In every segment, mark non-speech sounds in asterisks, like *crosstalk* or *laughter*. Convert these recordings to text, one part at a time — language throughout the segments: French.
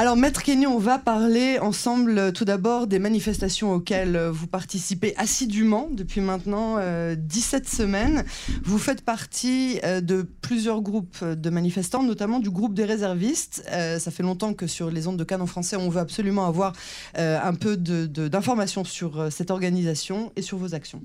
Alors, Maître Kenny, on va parler ensemble euh, tout d'abord des manifestations auxquelles euh, vous participez assidûment depuis maintenant 17 euh, semaines. Vous faites partie de plusieurs groupes de manifestants, notamment du groupe des réservistes. ça fait longtemps que sur les ondes de Cannes en français, on veut absolument avoir un peu d'informations sur cette organisation et sur vos actions.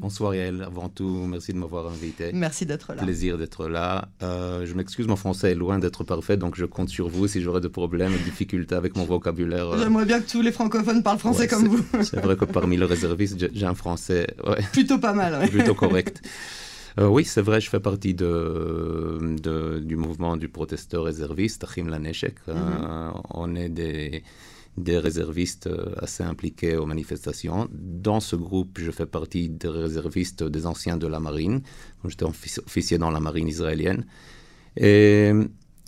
Bonsoir Yael, avant tout, merci de m'avoir invité. Merci d'être là. Plaisir d'être là. Euh, je m'excuse, mon français est loin d'être parfait, donc je compte sur vous si j'aurais des problèmes et difficultés avec mon vocabulaire. Euh. J'aimerais bien que tous les francophones parlent français comme vous. C'est vrai que parmi les réservistes, j'ai un français plutôt pas mal. Plutôt correct. *laughs* Euh, oui, c'est vrai, je fais partie de, du mouvement du protesteur réserviste, Achim Laneshek. Mm on est des des réservistes euh, assez impliqués aux manifestations. Dans ce groupe, je fais partie des réservistes des anciens de la marine. J'étais officier dans la marine israélienne. Et,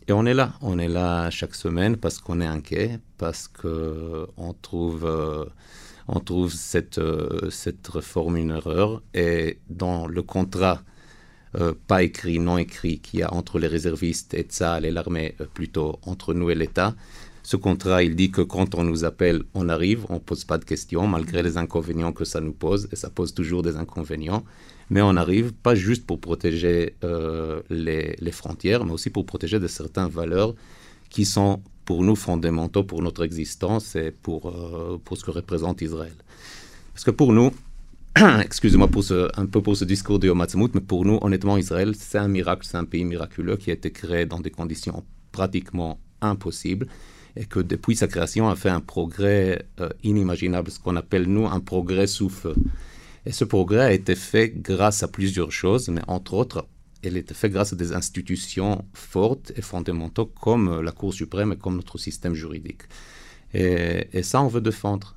on est là. On est là chaque semaine parce qu'on est inquiet, parce qu'on trouve, euh, on trouve cette, euh, cette réforme une erreur. Et dans le contrat pas écrit, non écrit, qu'il y a entre les réservistes et Tzal et l'armée, plutôt entre nous et l'État, ce contrat, il dit que quand on nous appelle, on arrive, on ne pose pas de questions, malgré les inconvénients que ça nous pose, et ça pose toujours des inconvénients. Mais on arrive pas juste pour protéger euh, les, frontières, mais aussi pour protéger de certaines valeurs qui sont pour nous fondamentaux pour notre existence et pour, euh, pour ce que représente Israël. Parce que pour nous, *clears throat* excusez-moi un peu pour ce discours de Yom mais pour nous, honnêtement, Israël, c'est un miracle, c'est un pays miraculeux qui a été créé dans des conditions pratiquement impossibles et que depuis sa création a fait un progrès euh, inimaginable, ce qu'on appelle nous un progrès sous feu. Et ce progrès a été fait grâce à plusieurs choses, mais entre autres, il a été fait grâce à des institutions fortes et fondamentales comme la Cour suprême et comme notre système juridique. et ça, on veut défendre.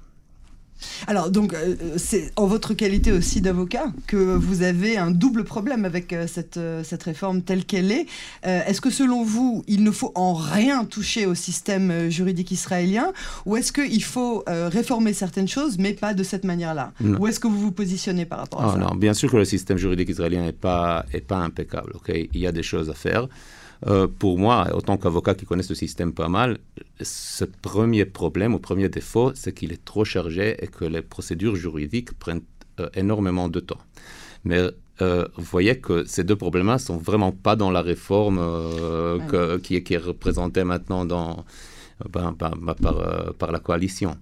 Alors, donc, euh, c'est en votre qualité aussi d'avocat que vous avez un double problème avec euh, cette, euh, cette réforme telle qu'elle est. est-ce que selon vous, il ne faut en rien toucher au système juridique israélien ou est-ce qu'il faut réformer certaines choses, mais pas de cette manière-là? Ou est-ce que vous vous positionnez par rapport à ah, ça? Non, bien sûr que le système juridique israélien n'est pas, est pas impeccable. ok? Il y a des choses à faire. Euh, pour moi, autant qu'avocat qui connaît ce système pas mal, ce premier problème ou premier défaut, c'est qu'il est trop chargé et que les procédures juridiques prennent euh, énormément de temps. Mais euh, vous voyez que ces deux problèmes-là ne sont vraiment pas dans la réforme qui, est, qui, est, représentée maintenant dans, ben, ben, ben, par, par, la coalition.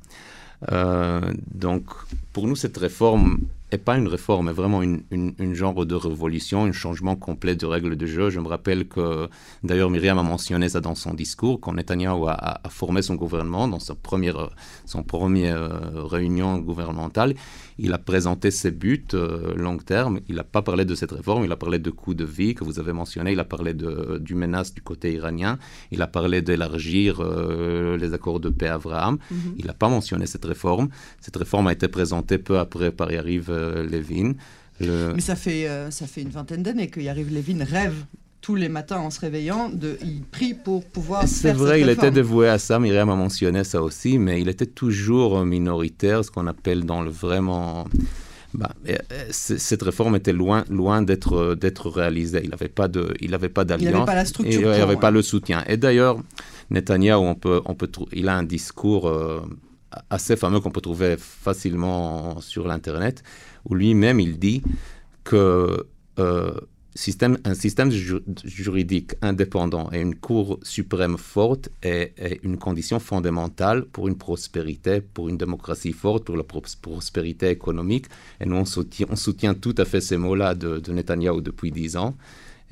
donc, pour nous, cette réforme n'est pas une réforme, mais vraiment une, une, genre de révolution, un changement complet de règles de jeu. Je me rappelle que, d'ailleurs, Myriam a mentionné ça dans son discours, quand Netanyahu a, a formé son gouvernement, dans sa première, son première euh, réunion gouvernementale, il a présenté ses buts euh, long terme. Il n'a pas parlé de cette réforme, il a parlé de coût de vie que vous avez mentionné, il a parlé de, du menace du côté iranien, il a parlé d'élargir euh, les accords de paix Abraham. Mm-hmm. Il n'a pas mentionné cette réforme. Cette réforme a été présentée peu après par Yariv euh, Levin. Mais ça fait, ça fait une vingtaine d'années que Yariv Levin rêve tous les matins en se réveillant, de, il prie pour pouvoir. C'est vrai, il était dévoué à ça. Myriam a mentionné ça aussi, mais il était toujours minoritaire, ce qu'on appelle dans le vraiment. Bah, euh, cette réforme était loin, loin d'être d'être réalisée. Il n'avait pas de, il n'avait pas d'alliance. Il n'avait pas la structure. il n'avait pas le soutien. Et d'ailleurs, Netanyahu, on peut, on peut, il a un discours euh, assez fameux qu'on peut trouver facilement sur l'internet, où lui-même il dit que euh, système, un système juridique indépendant et une Cour suprême forte est, une condition fondamentale pour une prospérité, pour une démocratie forte, pour la prospérité économique. Et nous, on soutient, on soutient tout à fait ces mots-là de, Netanyahou depuis dix ans.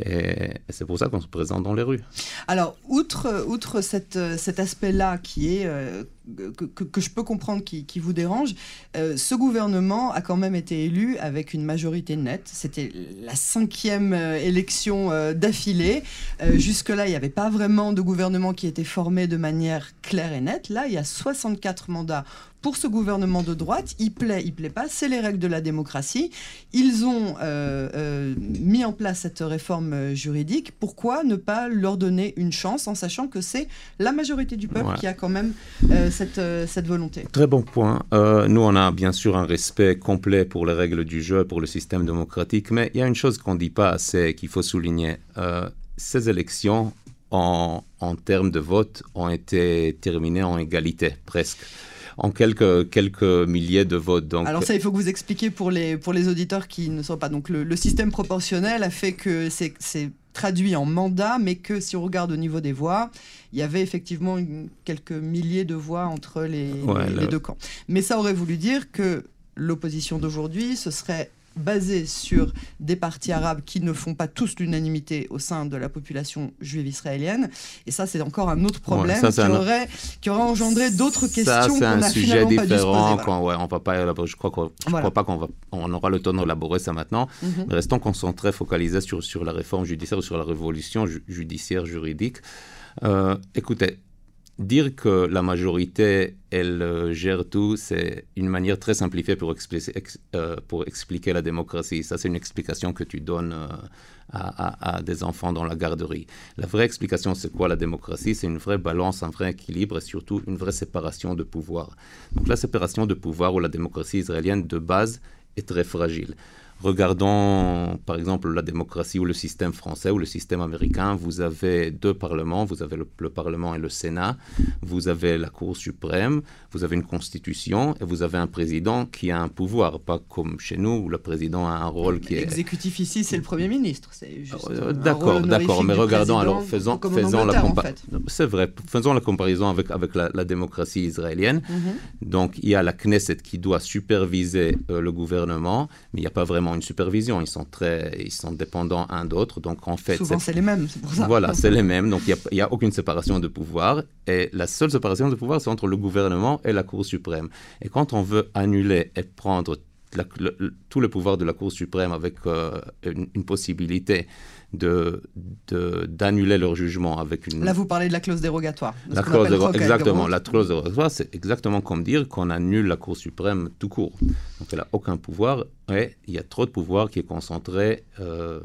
Et, c'est pour ça qu'on se présente dans les rues. Alors, outre, outre cette, cet aspect-là qui est euh, que, je peux comprendre qui, vous dérange, euh, ce gouvernement a quand même été élu avec une majorité nette. C'était la cinquième euh, élection d'affilée. Jusque-là, il n'y avait pas vraiment de gouvernement qui était formé de manière claire et nette. Là, il y a 64 mandats pour ce gouvernement de droite, il plaît, il plaît pas, c'est les règles de la démocratie. Ils ont euh, euh, mis en place cette réforme juridique. Pourquoi ne pas leur donner une chance en sachant que c'est la majorité du peuple qui a quand même euh, cette, cette volonté Très bon point. nous, on a bien sûr un respect complet pour les règles du jeu, pour le système démocratique, mais il y a une chose qu'on ne dit pas assez qu'il faut souligner. ces élections en, en termes de vote, ont été terminés en égalité, presque en quelques, quelques milliers de votes. Donc... Alors ça, il faut que vous expliquiez pour les, pour les auditeurs qui ne sont pas. Donc le, système proportionnel a fait que c'est traduit en mandat, mais que si on regarde au niveau des voix, il y avait effectivement quelques milliers de voix entre les, les deux camps. Mais ça aurait voulu dire que l'opposition d'aujourd'hui, ce serait basé sur des partis arabes qui ne font pas tous l'unanimité au sein de la population juive israélienne. Et ça, c'est encore un autre problème qui, aurait, qui, aurait, engendré d'autres questions finalement pas dû se poser. ouais, on va pas, je crois, crois pas qu'on on aura le temps d'élaborer ça maintenant. Mhm. Restons concentrés, focalisés sur, sur la réforme judiciaire ou sur la révolution judiciaire juridique. Euh, écoutez, dire que la majorité, elle euh, gère tout, c'est une manière très simplifiée pour, euh, pour expliquer la démocratie. Ça, c'est une explication que tu donnes euh, à, à, des enfants dans la garderie. La vraie explication, c'est quoi la démocratie? C'est une vraie balance, un vrai équilibre et surtout une vraie séparation de pouvoir. Donc la séparation de pouvoir ou la démocratie israélienne de base est très fragile. Regardons par exemple la démocratie ou le système français ou le système américain. Vous avez deux parlements, vous avez le, Parlement et le Sénat, vous avez la Cour suprême, vous avez une constitution et vous avez un président qui a un pouvoir, pas comme chez nous où le président a un rôle qui est... L'exécutif ici, c'est le Premier ministre. Euh, d'accord, d'accord, mais regardons alors, faisons, faisons la comparaison. C'est vrai, faisons la comparaison avec, avec la, démocratie israélienne. Mhm. Donc il y a la Knesset qui doit superviser euh, le gouvernement, mais il n'y a pas vraiment une supervision. Ils sont très, ils sont dépendants un d'autre. Donc en fait, souvent c'est les mêmes, c'est pour ça. Voilà, c'est les mêmes. Donc il n'y a, aucune séparation de pouvoir. Et la seule séparation de pouvoir, c'est entre le gouvernement et la Cour suprême. Et quand on veut annuler et prendre tout le pouvoir de la Cour suprême avec euh, une, possibilité de, d'annuler leur jugement avec une... Là, vous parlez de la clause dérogatoire. la clause exactement. La clause dérogatoire, c'est exactement comme dire qu'on annule la Cour suprême tout court. Donc, elle n'a aucun pouvoir et il y a trop de pouvoir qui est concentré euh,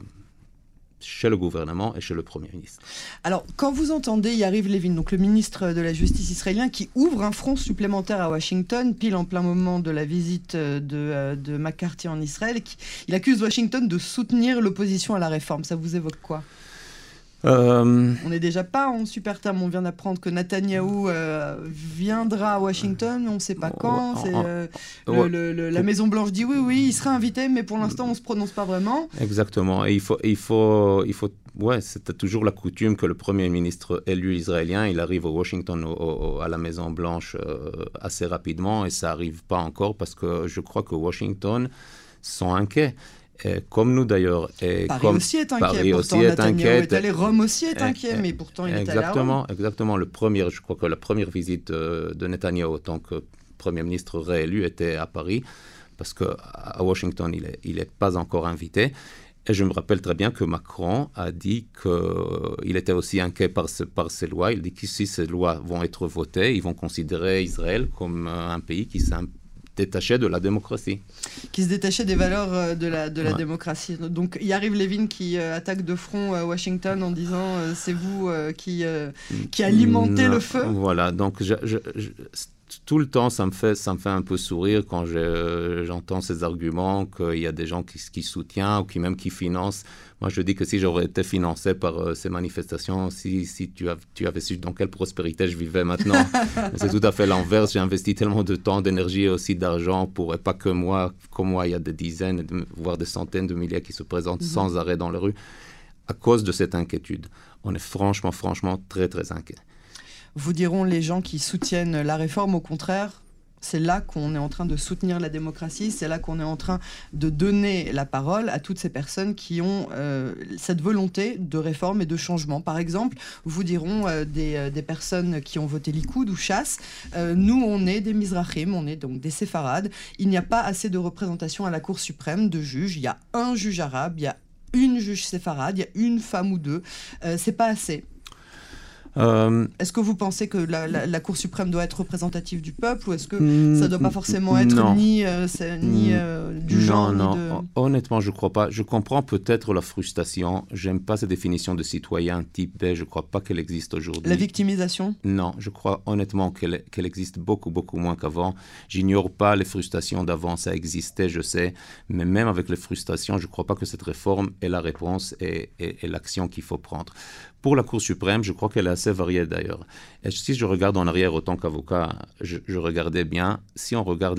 chez le gouvernement et chez le Premier ministre. Alors, quand vous entendez Yariv Levin, donc le ministre de la Justice israélien, qui ouvre un front supplémentaire à Washington, pile en plein moment de la visite de, euh, de McCarthy en Israël, il accuse Washington de soutenir l'opposition à la réforme. Ça vous évoque quoi? Euh, on n'est déjà pas en super terme. On vient d'apprendre que Netanyahou euh, viendra à Washington, on ne sait pas quand. Euh, la Maison Blanche dit oui, oui, il sera invité, mais pour l'instant, on ne se prononce pas vraiment. Exactement. Et il faut, il faut, il faut. Ouais, c'était toujours la coutume que le premier ministre élu israélien, il arrive à Washington, à la Maison Blanche assez rapidement, et ça n'arrive pas encore parce que je crois que Washington sont inquiets comme nous d'ailleurs. Paris comme aussi est inquiet. Paris pourtant, aussi est inquiet. Est allé, Rome aussi est inquiet, mais pourtant il exactement, est allé Exactement. Le premier, je crois que la première visite de Netanyahu en tant que Premier ministre réélu était à Paris, parce qu'à Washington, il n'est il est pas encore invité. Et je me rappelle très bien que Macron a dit qu'il était aussi inquiet par, ce, par ces lois. Il dit que si ces lois vont être votées, ils vont considérer Israël comme un pays qui s'est détaché de la démocratie. Qui se détachait des valeurs euh, de la, de la démocratie. Donc il arrive Levin qui euh, attaque de front euh, Washington en disant c'est vous qui, qui alimentez le feu. Voilà, donc je, tout le temps, ça me fait, ça me fait un peu sourire quand j'entends ces arguments qu'il y a des gens qui, qui, soutiennent ou qui même qui financent. Moi, je dis que si j'aurais été financé par euh, ces manifestations, si, si tu, avais su dans quelle prospérité je vivais maintenant, *laughs* c'est tout à fait l'inverse. J'ai investi tellement de temps, d'énergie et aussi d'argent pour, et pas que moi, comme moi, il y a des dizaines, voire des centaines de milliers qui se présentent mhm. sans arrêt dans les rues à cause de cette inquiétude. On est franchement, franchement très, très inquiet vous diront les gens qui soutiennent la réforme. Au contraire, c'est là qu'on est en train de soutenir la démocratie, c'est là qu'on est en train de donner la parole à toutes ces personnes qui ont euh, cette volonté de réforme et de changement. Par exemple, vous diront euh, euh, des, personnes qui ont voté Likoud ou Chasse, nous on est des Mizrahim, on est donc des séfarades, il n'y a pas assez de représentation à la Cour suprême de juges, il y a un juge arabe, il y a une juge séfarade, il y a une femme ou deux, c'est pas assez. Euh, est-ce que vous pensez que la, Cour suprême doit être représentative du peuple ou est-ce que ça ne doit pas forcément être ni, euh, ni euh, du genre Non, non. Honnêtement, je ne crois pas. Je comprends peut-être la frustration. J'aime pas cette définition de citoyen type B. Je ne crois pas qu'elle existe aujourd'hui. La victimisation? Non, je crois honnêtement qu'elle existe beaucoup, beaucoup moins qu'avant. J'ignore pas les frustrations d'avant. Ça existait, je sais. Mais même avec les frustrations, je ne crois pas que cette réforme est la réponse et, et l'action qu'il faut prendre pour la Cour suprême, je crois qu'elle est assez variée d'ailleurs. Si je regarde en arrière autant qu'avocat, je, regardais bien, si on regarde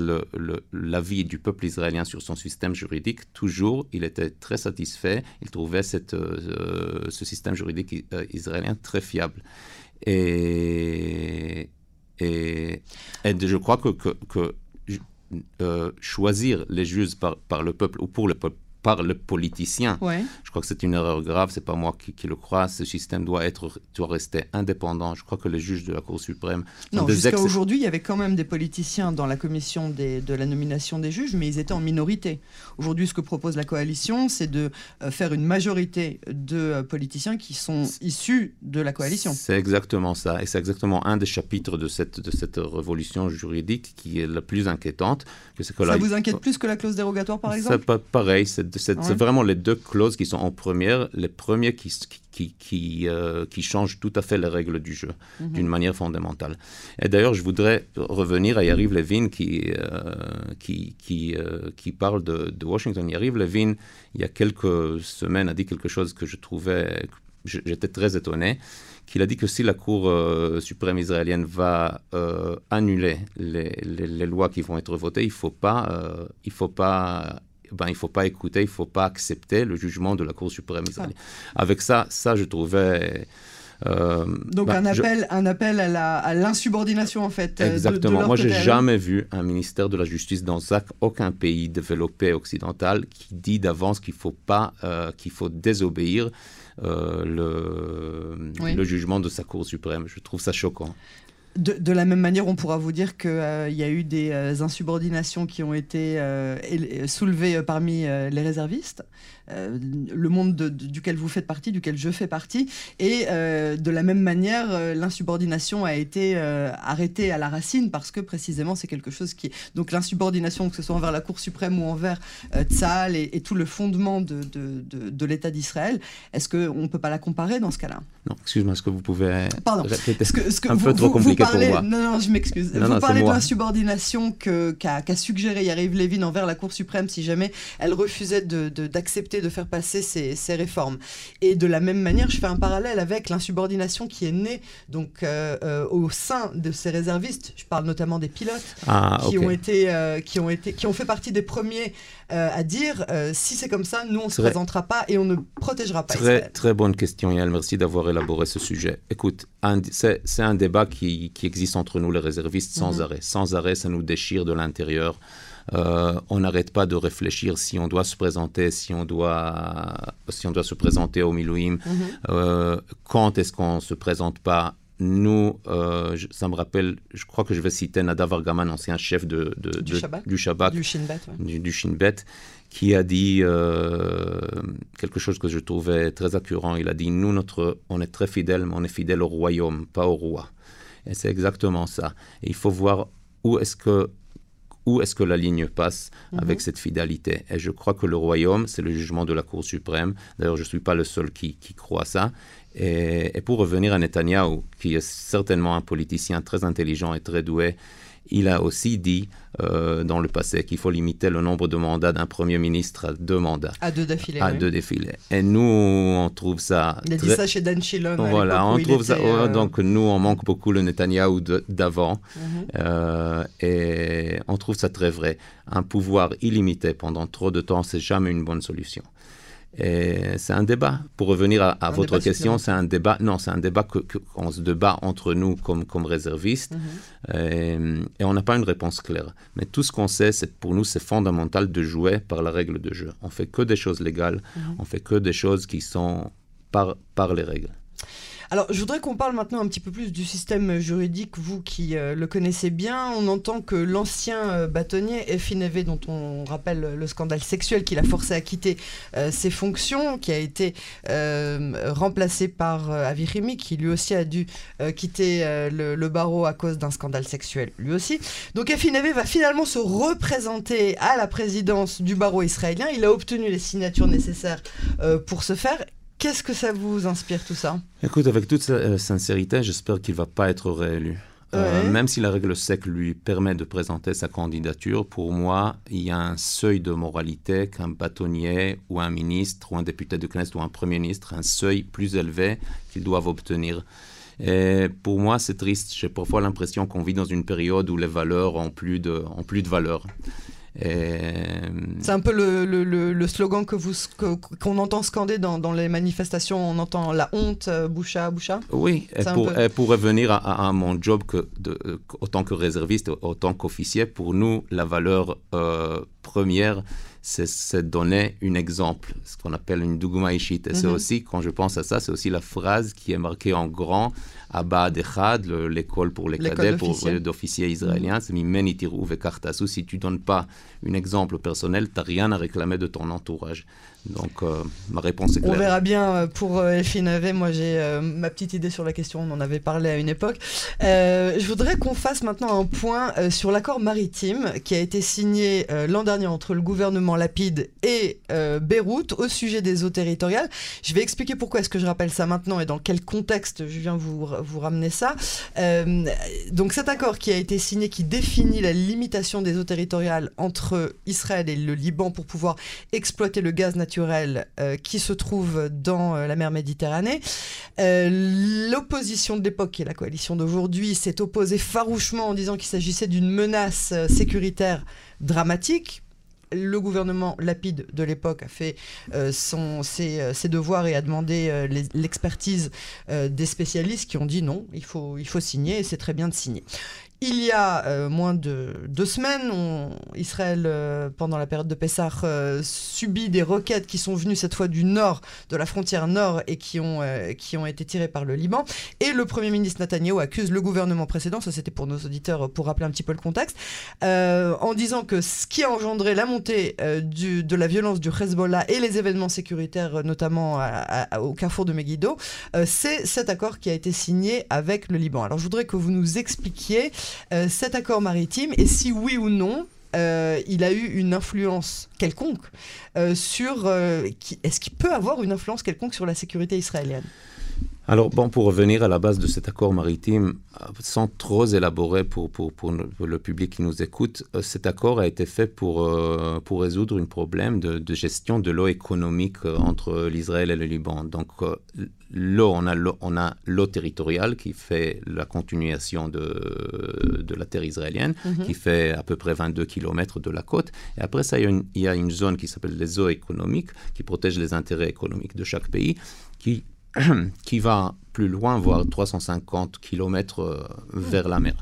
l'avis du peuple israélien sur son système juridique, toujours, il était très satisfait, il trouvait euh, ce système juridique euh, israélien très fiable. Et, je crois que, euh, choisir les juges par le peuple ou pour le peuple par le politicien. Je crois que c'est une erreur grave, c'est pas moi qui, le crois. Ce système doit être, doit rester indépendant. Je crois que les juges de la Cour suprême. Non, jusqu'à aujourd'hui, il y avait quand même des politiciens dans la commission des, de la nomination des juges, mais ils étaient en minorité. Aujourd'hui, ce que propose la coalition, c'est de euh, faire une majorité de euh, politiciens qui sont issus de la coalition. C'est exactement ça, et c'est exactement un des chapitres de cette de cette révolution juridique qui est la plus inquiétante. Que que ça vous inquiète plus que la clause dérogatoire, par exemple? C'est pareil, c'est c'est vraiment les deux clauses qui sont en première, les premiers qui, qui, qui, euh, qui changent tout à fait les règles du jeu mhm. d'une manière fondamentale. Et d'ailleurs, je voudrais revenir à Yariv Levin qui, euh, qui, qui, euh, qui, parle de, de, Washington. Yariv Levin, il y a quelques semaines, a dit quelque chose que je trouvais, j'étais très étonné qu'il a dit que si la Cour suprême israélienne va annuler les, les, les, lois qui vont être votées, il ne faut pas, il faut pas ben, il ne faut pas écouter, il ne faut pas accepter le jugement de la Cour suprême israélienne. Avec ça, ça, je trouvais... Euh, Donc ben, un appel, un appel à l'insubordination en fait. Euh, Exactement. De, Moi, j'ai jamais vu un ministère de la Justice dans aucun pays développé occidental qui dit d'avance qu'il faut pas, euh, qu'il faut désobéir le, le jugement de sa Cour suprême. Je trouve ça choquant. De, la même manière, on pourra vous dire qu'il euh, y a eu des euh, insubordinations qui ont été euh, soulevées parmi les réservistes, le monde duquel vous faites partie, duquel je fais partie. Et de la même manière, l'insubordination a été arrêtée à la racine parce que précisément c'est quelque chose qui... Donc l'insubordination, que ce soit envers la Cour suprême ou envers Tzal et, tout le fondement de, de, l'État d'Israël, est-ce qu'on ne peut pas la comparer dans ce cas-là? Non, excuse-moi, est-ce que vous pouvez... Pardon. Répéter ce que, un peu trop compliqué non, non, je m'excuse. Vous parlez de l'insubordination qu'a qu suggéré Yariv Levin envers la Cour suprême si jamais elle refusait d'accepter de, de, faire passer ces, ces, réformes. Et de la même manière, je fais un parallèle avec l'insubordination qui est née donc, euh, euh, au sein de ces réservistes. Je parle notamment des pilotes ah, qui, ont été, euh, qui, ont été, qui ont fait partie des premiers à dire si c'est comme ça, nous on ne se présentera pas et on ne protégera pas. Très, très bonne question, Yael. Merci d'avoir élaboré ce sujet. Écoute, c'est un débat qui, qui existe entre nous, les réservistes, sans mhm. arrêt. Sans arrêt, ça nous déchire de l'intérieur. Euh, on n'arrête pas de réfléchir si on doit se présenter, si on doit, si on doit se présenter au Milouim, mhm. euh, quand est-ce qu'on ne se présente pas? Nous, euh, ça me rappelle, je crois que je vais citer Nadav Argaman, ancien chef de, du, Shabbat, du Shin Bet, du, du Shin Bet, qui a dit quelque chose que je trouvais très accurant. Il a dit, nous, notre, on est très fidèles, mais on est fidèles au royaume, pas au roi. Et c'est exactement ça. Et il faut voir où est-ce que où est-ce que la ligne passe mhm. avec cette fidélité Et je crois que le royaume, c'est le jugement de la Cour suprême. D'ailleurs, je ne suis pas le seul qui, qui croit ça. Et, et, pour revenir à Netanyahu, qui est certainement un politicien très intelligent et très doué, il a aussi dit euh, dans le passé qu'il faut limiter le nombre de mandats d'un Premier ministre à deux mandats. À deux défilés. À deux défilés. Et nous, on trouve ça. Il a dit ça chez Dan Shilon. Voilà, on trouve ça. Euh, donc nous, on manque beaucoup le Netanyahou d'avant. Mhm. Euh, et on trouve ça très vrai. Un pouvoir illimité pendant trop de temps, c'est jamais une bonne solution. Et c'est un débat. Pour revenir à, votre question, c'est un débat. Non, c'est un débat qu'on que, se débat entre nous comme, comme réservistes. Mhm. et, on n'a pas une réponse claire. Mais tout ce qu'on sait, c'est pour nous, c'est fondamental de jouer par la règle de jeu. On fait que des choses légales. Mhm. On fait que des choses qui sont par, par les règles. Alors, je voudrais qu'on parle maintenant un petit peu plus du système juridique, vous qui euh, le connaissez bien. On entend que l'ancien euh, bâtonnier, Effi dont on rappelle le scandale sexuel qui l'a forcé à quitter euh, ses fonctions, qui a été remplacé par Avirimi, qui lui aussi a dû quitter le, barreau à cause d'un scandale sexuel, lui aussi. Donc, Effi va finalement se représenter à la présidence du barreau israélien. Il a obtenu les signatures nécessaires pour ce faire. Qu'est-ce que ça vous inspire tout ça? Écoute, avec toute euh, sincérité, j'espère qu'il ne va pas être réélu. Euh, même si la règle SEC lui permet de présenter sa candidature, pour moi, il y a un seuil de moralité qu'un bâtonnier ou un ministre ou un député de Knesset ou un premier ministre, un seuil plus élevé qu'ils doivent obtenir. Et pour moi, c'est triste. J'ai parfois l'impression qu'on vit dans une période où les valeurs ont plus de, ont plus de valeur. C'est un peu le, le, le, slogan que vous qu'on entend scander dans, dans, les manifestations. On entend la honte, euh, boucha, boucha. Oui, et pour, pour, revenir à, mon job que de, autant que réserviste, autant qu'officier, pour nous, la valeur euh, première, c'est donner un exemple, ce qu'on appelle une dugma ishit. Et c'est mhm. aussi, quand je pense à ça, c'est aussi la phrase qui est marquée en grand à Echad, l'école pour les cadets, pour d'officiers israéliens, c'est Mimeni ve Si tu donnes pas un exemple personnel, tu n'as rien à réclamer de ton entourage. Donc, euh, ma réponse est claire. On verra bien euh, pour euh, Elfine Moi, j'ai ma petite idée sur la question. On en avait parlé à une époque. je voudrais qu'on fasse maintenant un point sur l'accord maritime qui a été signé l'an dernier entre le gouvernement Lapide et Beyrouth au sujet des eaux territoriales. Je vais expliquer pourquoi est-ce que je rappelle ça maintenant et dans quel contexte je viens vous, vous ramener ça. donc, cet accord qui a été signé, qui définit la limitation des eaux territoriales entre Israël et le Liban pour pouvoir exploiter le gaz naturel euh, qui se trouve dans euh, la mer Méditerranée. Euh, l'opposition de l'époque, qui est la coalition d'aujourd'hui, s'est opposée farouchement en disant qu'il s'agissait d'une menace sécuritaire dramatique le gouvernement Lapide de l'époque a fait ses, devoirs et a demandé l'expertise des spécialistes qui ont dit non, il faut signer et c'est très bien de signer. Il y a euh, moins de deux semaines, Israël, euh, pendant la période de Pessah, euh, subit des roquettes qui sont venues cette fois du nord, de la frontière nord, et qui ont, qui ont été tirées par le Liban. Et le Premier ministre Netanyahu accuse le gouvernement précédent, ça c'était pour nos auditeurs, pour rappeler un petit peu le contexte, en disant que ce qui a engendré la montée de la violence du Hezbollah et les événements sécuritaires, notamment au carrefour de Megiddo, c'est cet accord qui a été signé avec le Liban. Alors je voudrais que vous nous expliquiez cet accord maritime et si oui ou non euh, il a eu une influence quelconque euh, sur... Est-ce qu'il peut avoir une influence quelconque sur la sécurité israélienne? Alors, bon, pour revenir à la base de cet accord maritime, sans trop élaborer pour, pour, pour, le public qui nous écoute, euh, cet accord a été fait pour, euh, pour résoudre un problème de, de gestion de l'eau économique euh, entre l'Israël et le Liban. Donc, l'eau, on a l'eau, on a l'eau territoriale qui fait la continuation de, de la terre israélienne, mhm. qui fait à peu près 22 km de la côte. Et après ça, il y a une, il y a une zone qui s'appelle les eaux économiques, qui protège les intérêts économiques de chaque pays, qui *clears throat* qui va plus loin, voire 350 km euh, vers la mer.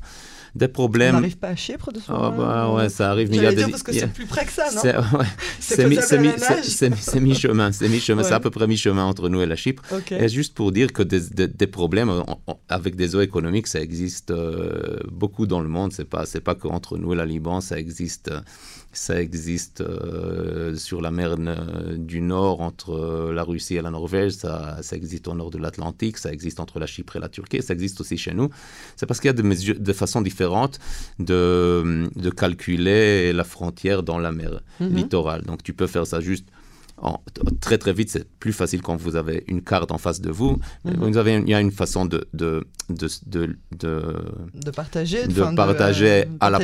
Des problèmes. On n'arrive pas à Chypre de oh, bah, ouais, ça arrive. Mais il y a des... parce que c'est plus près que ça, non C'est mi, mi-chemin. C'est mi-chemin. C'est à peu près mi-chemin entre nous et la Chypre. Et juste pour dire que des, des, problèmes avec des eaux économiques, ça existe euh, beaucoup dans le monde. C'est pas, c'est pas qu'entre nous et la Liban, ça existe. Ça existe euh, sur la mer du Nord entre euh, la Russie et la Norvège, ça, ça existe au nord de l'Atlantique, ça existe entre la Chypre et la Turquie, ça existe aussi chez nous. C'est parce qu'il y a des, de façons différentes de, de calculer la frontière dans la mer mhm. littorale. Donc tu peux faire ça juste très très vite, c'est plus facile quand vous avez une carte en face de vous. Mhm. vous avez, il y a une façon de, de, de, de, de partager, de partager à la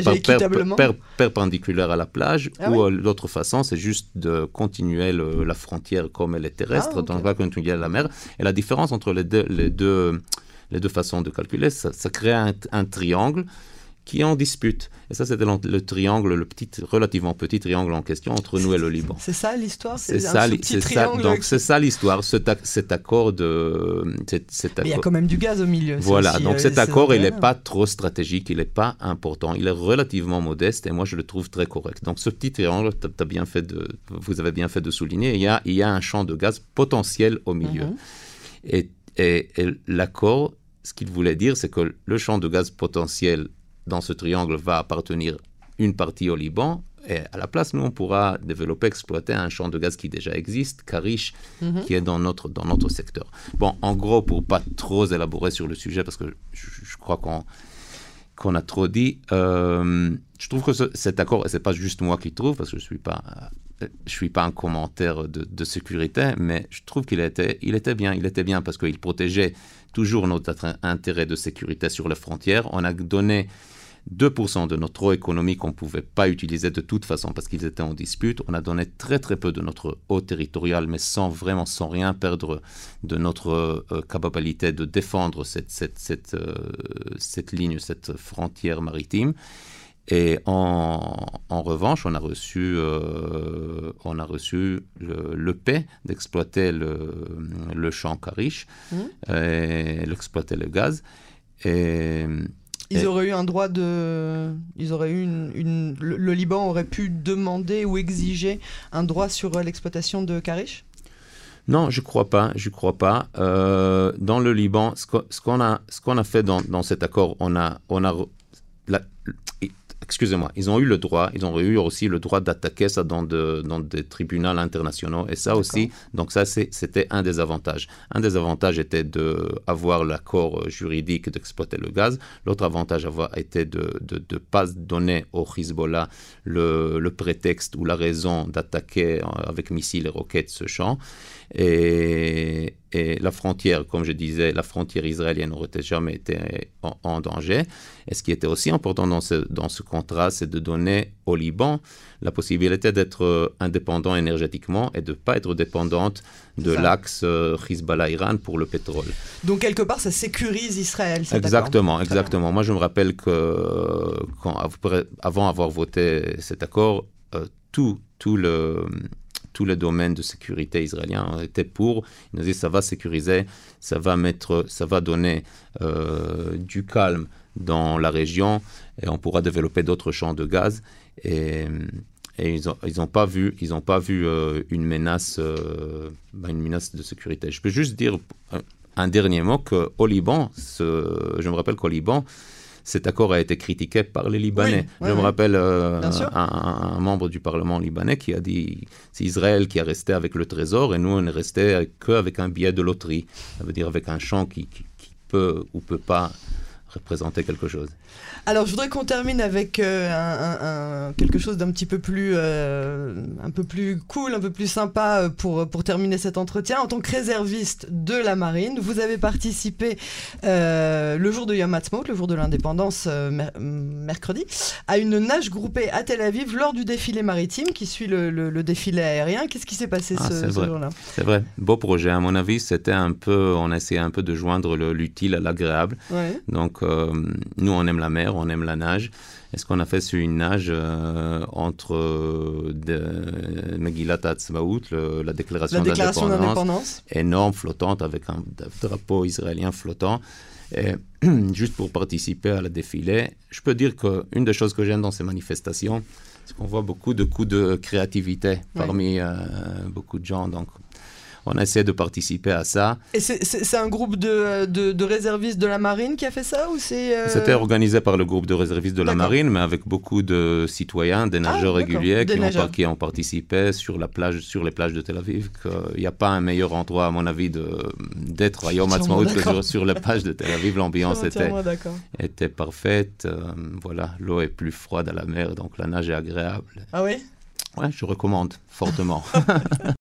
perpendiculaire à la plage, ah ou euh, l'autre façon, c'est juste de continuer la frontière comme elle est terrestre, ah, donc va continuer à la mer. Et la différence entre les deux, les deux, les deux façons de calculer, ça, crée un, un triangle qui est en dispute. Et ça, c'était le, triangle, le petit, relativement petit triangle en question entre nous et le Liban. C'est ça l'histoire? C'est ça, ça, donc c'est ça l'histoire, cet, accord de... Cet, il y a quand même du gaz au milieu. Voilà, donc euh, cet accord, il n'est pas trop stratégique, il n'est pas important, il est relativement modeste et moi, je le trouve très correct. Donc ce petit triangle, as bien fait de, vous avez bien fait de souligner, il y a, il y a un champ de gaz potentiel au milieu. Mhm. et, et l'accord, ce qu'il voulait dire, c'est que le champ de gaz potentiel dans ce triangle va appartenir une partie au Liban. Et à la place, nous, on pourra développer, exploiter un champ de gaz qui déjà existe, Karish, mhm. qui est dans notre, dans notre secteur. Bon, en gros, pour pas trop élaborer sur le sujet, parce que je, crois qu'on qu'on a trop dit, euh, je trouve que cet accord, et c'est pas juste moi qui trouve, parce que je suis pas je suis pas un commentaire de, sécurité, mais je trouve qu'il était, il était bien. Il était bien parce qu'il protégeait toujours notre intérêt de sécurité sur les frontières. On a donné 2% de notre eau économique qu'on ne pouvait pas utiliser de toute façon parce qu'ils étaient en dispute. On a donné très très peu de notre eau territoriale, mais sans vraiment, sans rien perdre de notre euh, capacité de défendre cette, cette, cette, euh, cette ligne, cette frontière maritime. Et en, en, revanche, on a reçu, euh, on a reçu le, le paix d'exploiter le, le, champ Karish, mmh. et d'exploiter le gaz. Et ils auraient eu un droit de. Ils auraient eu une, Le, Liban aurait pu demander ou exiger un droit sur euh, l'exploitation de Karish? Non, je crois pas. Je crois pas. Euh, dans le Liban, ce qu'on a, ce qu'on a fait dans, dans, cet accord, on a, on a la, excusez-moi, ils ont eu le droit, ils ont eu aussi le droit d'attaquer ça dans, dans des tribunaux internationaux. Et ça aussi, donc ça, c'était un des avantages. Un des avantages était d'avoir l'accord juridique d'exploiter le gaz. L'autre avantage avoir, était de ne pas donner au Hezbollah le, le prétexte ou la raison d'attaquer avec missiles et roquettes ce champ. Et, la frontière, comme je disais, la frontière israélienne n'aurait jamais été en, danger. Et ce qui était aussi important dans ce, dans ce contrat, c'est de donner au Liban la possibilité d'être euh, indépendant énergétiquement et de ne pas être dépendante de l'axe euh, Hezbollah-Iran pour le pétrole. Donc quelque part, ça sécurise Israël. Exactement, exactement. Moi, je me rappelle que quand, avant avoir voté cet accord, euh, tout, tout le tous les domaines de sécurité israéliens étaient pour. Ils nous disaient ça va sécuriser, ça va mettre, ça va donner euh, du calme dans la région et on pourra développer d'autres champs de gaz. Et, ils n'ont pas vu, ils pas vu euh, une menace, euh, bah, une menace de sécurité. Je peux juste dire un dernier mot qu'au Liban, je me rappelle qu'au Liban, cet accord a été critiqué par les Libanais. Je me rappelle euh, un, membre du Parlement libanais qui a dit c'est Israël qui a resté avec le trésor et nous on est resté qu'avec un billet de loterie. Ça veut dire avec un champ qui, qui peut ou peut pas représenter quelque chose. Alors, je voudrais qu'on termine avec euh, un, quelque chose d'un petit peu plus, euh, un peu plus cool, un peu plus sympa euh, pour, pour terminer cet entretien. En tant que réserviste de la marine, vous avez participé le jour de Yom Ha'atzmaut, le jour de l'indépendance, mercredi, à une nage groupée à Tel Aviv lors du défilé maritime qui suit le, défilé aérien. Qu'est-ce qui s'est passé ah, ce, jour-là? C'est vrai, beau projet. À mon avis, c'était un peu, on essayait un peu de joindre l'utile à l'agréable. Donc, nous, on aime la mer on aime la nage. Et ce qu'on a fait, c'est une nage euh, entre euh, Megillat Atzmaout, la déclaration, d'indépendance, énorme, flottante, avec un drapeau israélien flottant. Et, *clears throat* juste pour participer à la défilé, je peux dire qu'une des choses que j'aime dans ces manifestations, c'est qu'on voit beaucoup de coups de créativité parmi euh, beaucoup de gens. Donc, on a essayé de participer à ça. Et c'est un groupe de, de, réservistes de la marine qui a fait ça ou c'est euh, C'était organisé par le groupe de réservistes de la marine, mais avec beaucoup de citoyens, des ah, nageurs réguliers qui, Ont, qui, ont, participé sur, la plage, sur les plages de Tel Aviv. Il n'y a pas un meilleur endroit, à mon avis, d'être à Yom Ha'atzmaut que sur, sur, les plages de Tel Aviv. L'ambiance était, était parfaite. Euh, voilà, l'eau est plus froide à la mer, donc la nage est agréable. Ah oui Ouais, je recommande fortement. *laughs*